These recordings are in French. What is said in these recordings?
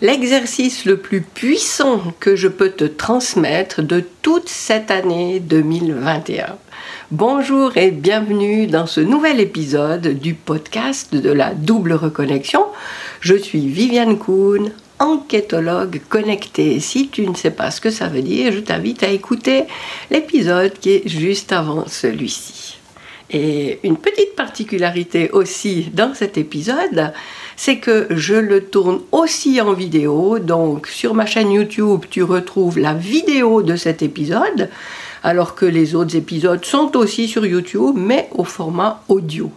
l'exercice le plus puissant que je peux te transmettre de toute cette année 2021. Bonjour et bienvenue dans ce nouvel épisode du podcast de la double reconnexion. Je suis Viviane Kuhn, enquêtologue connectée. Si tu ne sais pas ce que ça veut dire, je t'invite à écouter l'épisode qui est juste avant celui-ci. Et une petite particularité aussi dans cet épisode, c'est que je le tourne aussi en vidéo. Donc sur ma chaîne YouTube, tu retrouves la vidéo de cet épisode, alors que les autres épisodes sont aussi sur YouTube, mais au format audio.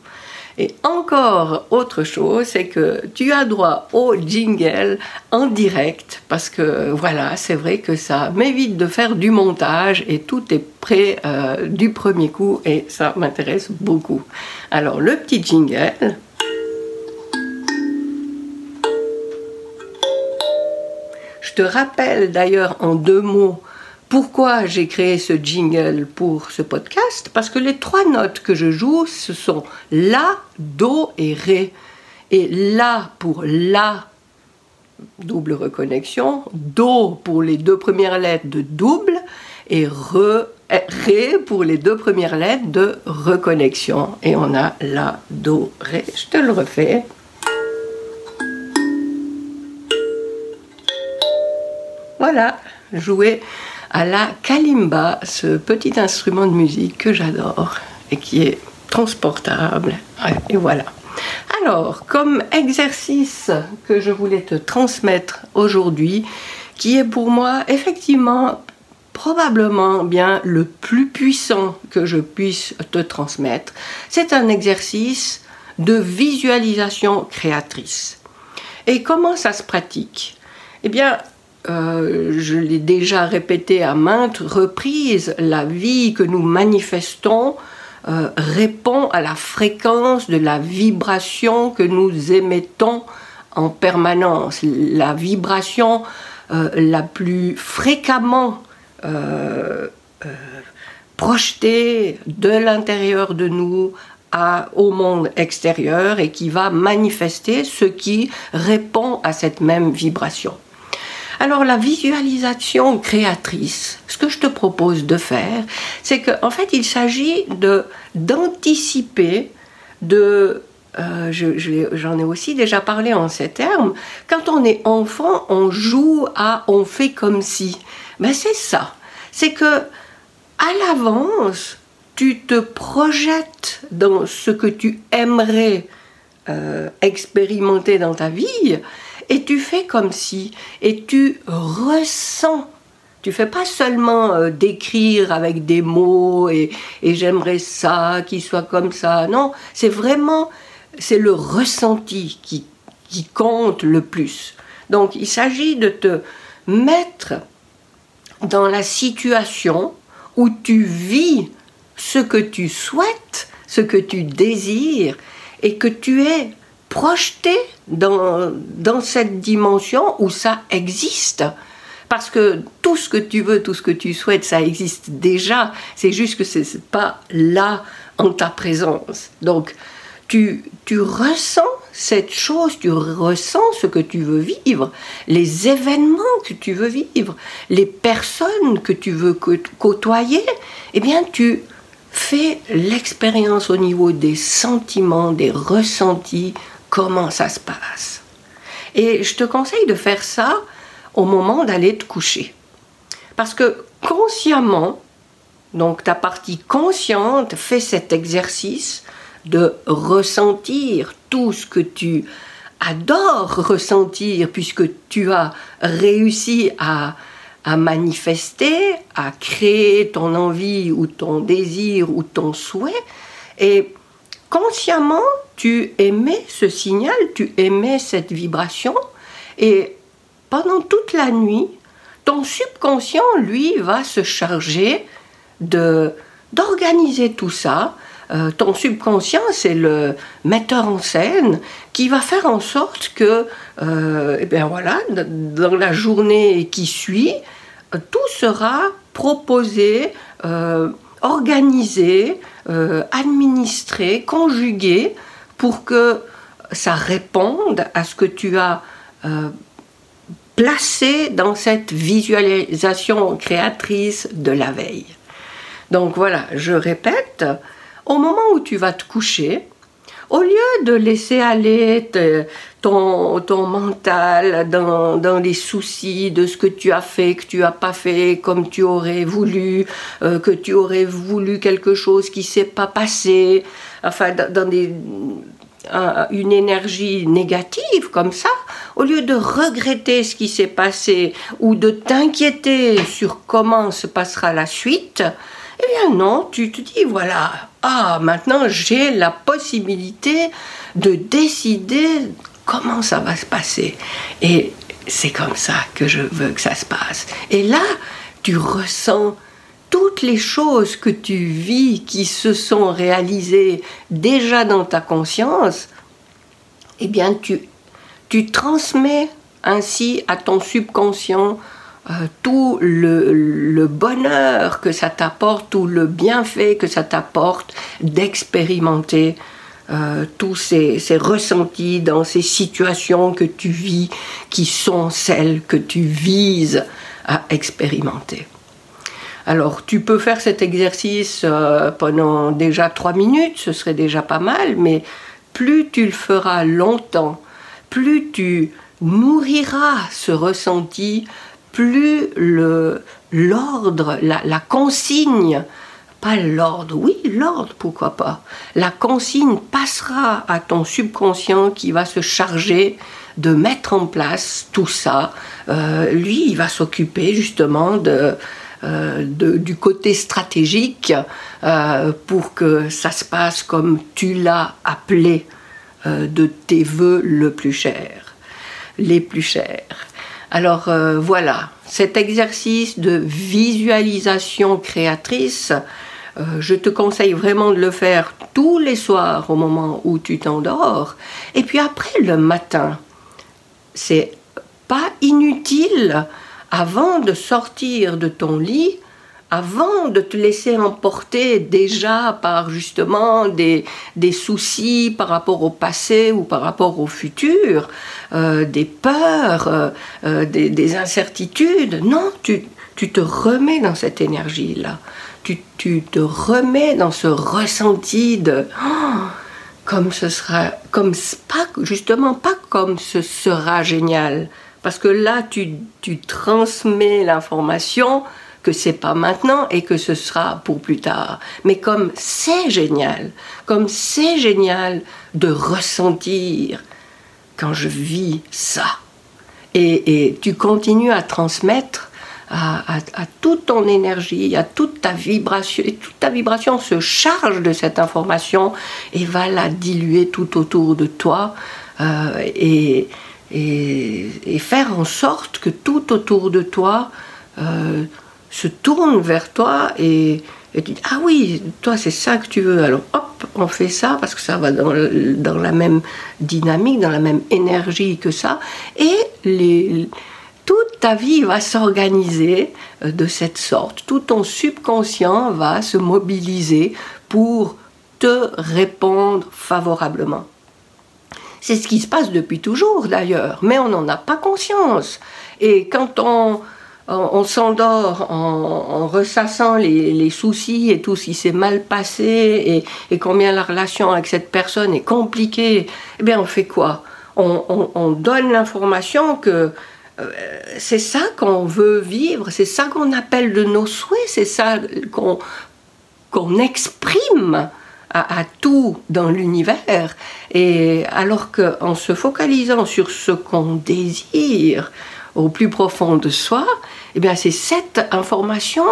Et encore autre chose, c'est que tu as droit au jingle en direct parce que voilà, c'est vrai que ça m'évite de faire du montage et tout est prêt euh, du premier coup et ça m'intéresse beaucoup. Alors le petit jingle. Je te rappelle d'ailleurs en deux mots pourquoi j'ai créé ce jingle pour ce podcast Parce que les trois notes que je joue, ce sont La, Do et Ré. Et La pour La, double reconnexion, Do pour les deux premières lettres de double, et Ré pour les deux premières lettres de reconnexion. Et on a La, Do, Ré. Je te le refais. Voilà, jouer à la kalimba, ce petit instrument de musique que j'adore et qui est transportable. Et voilà. Alors, comme exercice que je voulais te transmettre aujourd'hui, qui est pour moi effectivement probablement bien le plus puissant que je puisse te transmettre, c'est un exercice de visualisation créatrice. Et comment ça se pratique? Eh bien, euh, je l'ai déjà répété à maintes reprises, la vie que nous manifestons euh, répond à la fréquence de la vibration que nous émettons en permanence. La vibration euh, la plus fréquemment projetée de l'intérieur de nous au monde extérieur et qui va manifester ce qui répond à cette même vibration. Alors la visualisation créatrice, ce que je te propose de faire, c'est qu'en en fait il s'agit de d'anticiper, de euh, j'en ai aussi déjà parlé en ces termes. Quand on est enfant, on joue à on fait comme si. Ben c'est ça. C'est que à l'avance, tu te projettes dans ce que tu aimerais euh, expérimenter dans ta vie et tu fais comme si, et tu ressens. Tu fais pas seulement euh, décrire avec des mots et, j'aimerais ça, qu'il soit comme ça. Non, c'est vraiment, c'est le ressenti qui, qui compte le plus. Donc il s'agit de te mettre dans la situation où tu vis ce que tu souhaites, ce que tu désires, et que tu es projeté dans, dans cette dimension où ça existe. Parce que tout ce que tu veux, tout ce que tu souhaites, ça existe déjà. C'est juste que ce n'est pas là en ta présence. Donc, tu, tu ressens cette chose, tu ressens ce que tu veux vivre, les événements que tu veux vivre, les personnes que tu veux côtoyer, eh bien, tu fais l'expérience au niveau des sentiments, des ressentis, comment ça se passe. Et je te conseille de faire ça au moment d'aller te coucher. Parce que consciemment, donc ta partie consciente fait cet exercice de ressentir tout ce que tu adores ressentir puisque tu as réussi à, à manifester, à créer ton envie ou ton désir ou ton souhait. Et consciemment, tu émets ce signal, tu émets cette vibration, et pendant toute la nuit, ton subconscient, lui, va se charger d'organiser tout ça. Euh, ton subconscient, c'est le metteur en scène qui va faire en sorte que, euh, eh bien dans la journée qui suit, tout sera proposé, euh, organisé, administrer, conjuguer pour que ça réponde à ce que tu as euh, placé dans cette visualisation créatrice de la veille. Donc voilà, je répète, au moment où tu vas te coucher, au lieu de laisser aller ton, ton mental dans, dans, les soucis de ce que tu as fait, que tu n'as pas fait comme tu aurais voulu, euh, que tu aurais voulu quelque chose qui s'est pas passé, enfin dans des, une énergie négative comme ça, au lieu de regretter ce qui s'est passé ou de t'inquiéter sur comment se passera la suite, eh bien non, tu te dis, voilà, ah, maintenant j'ai la possibilité de décider comment ça va se passer. Et c'est comme ça que je veux que ça se passe. Et là, tu ressens toutes les choses que tu vis qui se sont réalisées déjà dans ta conscience, eh bien tu, tu transmets ainsi à ton subconscient euh, tout le, bonheur que ça t'apporte, tout le bienfait que ça t'apporte d'expérimenter euh, tous ces, ressentis dans ces situations que tu vis, qui sont celles que tu vises à expérimenter. Alors, tu peux faire cet exercice euh, pendant déjà trois minutes, ce serait déjà pas mal, mais plus tu le feras longtemps, plus tu nourriras ce ressenti, plus l'ordre, la, consigne, pas l'ordre, oui l'ordre, pourquoi pas, la consigne passera à ton subconscient qui va se charger de mettre en place tout ça. Euh, lui, il va s'occuper justement euh, du côté stratégique euh, pour que ça se passe comme tu l'as appelé de tes voeux le plus cher, les plus chers. Alors euh, voilà, cet exercice de visualisation créatrice, euh, je te conseille vraiment de le faire tous les soirs au moment où tu t'endors. Et puis après le matin, c'est pas inutile avant de sortir de ton lit avant de te laisser emporter déjà par justement des, des soucis par rapport au passé ou par rapport au futur, euh, des peurs, euh, euh, des, incertitudes. Non, tu, tu te remets dans cette énergie-là. Tu, tu, te remets dans ce ressenti de oh, comme ce sera, comme pas justement pas comme ce sera génial, parce que là tu, tu transmets l'information que c'est pas maintenant et que ce sera pour plus tard. Mais comme c'est génial, comme c'est génial de ressentir quand je vis ça. Et, tu continues à transmettre à, toute ton énergie, à toute ta vibration, et toute ta vibration se charge de cette information et va la diluer tout autour de toi euh, et, et, faire en sorte que tout autour de toi euh, se tourne vers toi et, tu dis Ah oui, toi c'est ça que tu veux. Alors hop, on fait ça parce que ça va dans, dans la même dynamique, dans la même énergie que ça. Et les, toute ta vie va s'organiser euh, de cette sorte. Tout ton subconscient va se mobiliser pour te répondre favorablement. C'est ce qui se passe depuis toujours d'ailleurs, mais on n'en a pas conscience. Et quand on, on, s'endort en, ressassant les, soucis et tout ce qui s'est mal passé et, combien la relation avec cette personne est compliquée, eh bien on fait quoi? On, donne l'information que euh, c'est ça qu'on veut vivre, c'est ça qu'on appelle de nos souhaits, c'est ça qu'on exprime à, tout dans l'univers. Et alors qu'en se focalisant sur ce qu'on désire au plus profond de soi, eh bien c'est cette information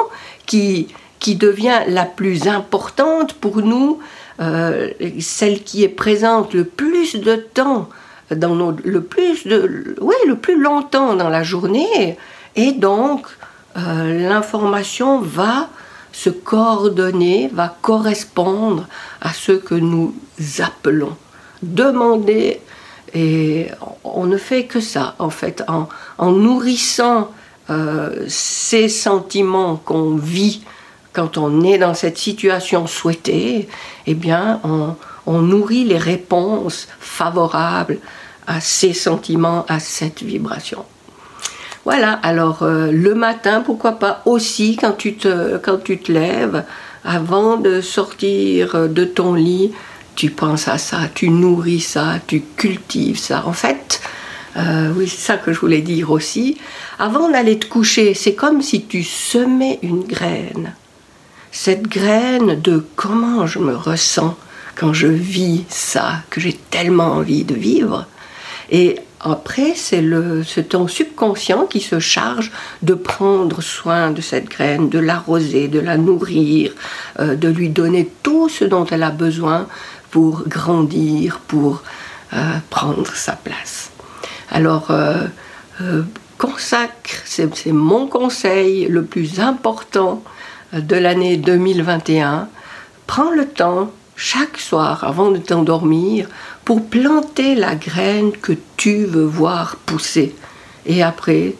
qui, qui devient la plus importante pour nous, euh, celle qui est présente le plus de temps, dans le, plus de, ouais, le plus longtemps dans la journée, et donc euh, l'information va se coordonner, va correspondre à ce que nous appelons. Demander, et on ne fait que ça, en fait, en, nourrissant euh, ces sentiments qu'on vit quand on est dans cette situation souhaitée, eh bien, on, nourrit les réponses favorables à ces sentiments, à cette vibration. Voilà, alors euh, le matin, pourquoi pas aussi quand tu, te, quand tu te lèves, avant de sortir de ton lit, tu penses à ça, tu nourris ça, tu cultives ça. En fait, euh, oui, c'est ça que je voulais dire aussi. Avant d'aller te coucher, c'est comme si tu semais une graine. Cette graine de comment je me ressens quand je vis ça, que j'ai tellement envie de vivre. Et après, c'est ton subconscient qui se charge de prendre soin de cette graine, de l'arroser, de la nourrir, euh, de lui donner tout ce dont elle a besoin pour grandir, pour euh, prendre sa place. Alors, euh, consacre, c'est mon conseil le plus important de l'année 2021. Prends le temps chaque soir avant de t'endormir pour planter la graine que tu veux voir pousser. Et après,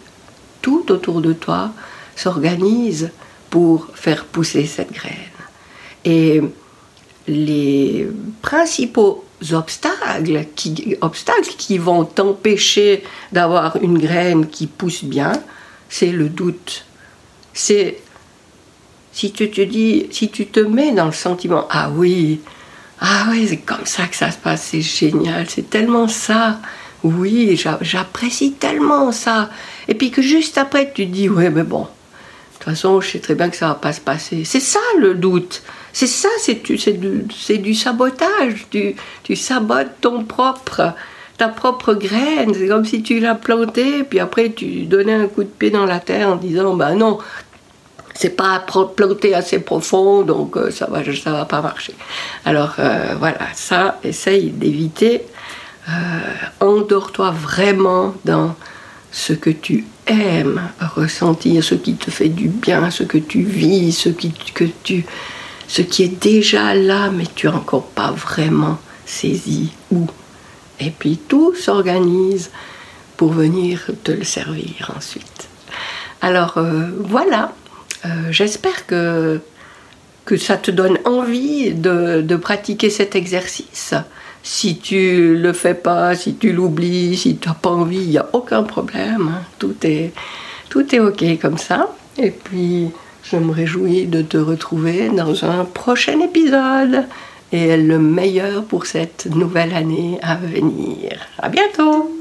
tout autour de toi s'organise pour faire pousser cette graine. Et les principaux obstacles qui, obstacles qui vont t'empêcher d'avoir une graine qui pousse bien, c'est le doute. C'est si tu te dis, si tu te mets dans le sentiment, ah oui, ah oui, c'est comme ça que ça se passe, c'est génial, c'est tellement ça. Oui, j'apprécie tellement ça. Et puis que juste après, tu te dis, ouais, mais bon, de toute façon, je sais très bien que ça va pas se passer. C'est ça le doute. C'est ça, c'est du, sabotage. Tu, sabotes ton propre, ta propre graine. C'est comme si tu l'as plantée, puis après tu donnais un coup de pied dans la terre en disant, bah non, c'est pas planté assez profond, donc euh, ça va, ça va pas marcher. Alors euh, voilà, ça, essaye d'éviter. Euh, endors-toi vraiment dans ce que tu aimes ressentir, ce qui te fait du bien, ce que tu vis, ce que tu, ce qui est déjà là, mais tu n'as encore pas vraiment saisi où. Et puis tout s'organise pour venir te le servir ensuite. Alors voilà, euh, j'espère que, que ça te donne envie de, de pratiquer cet exercice. Si tu le fais pas, si tu l'oublies, si tu n'as pas envie, il n'y a aucun problème. Hein. Tout, est, tout est OK comme ça. Et puis, je me réjouis de te retrouver dans un prochain épisode et le meilleur pour cette nouvelle année à venir. À bientôt!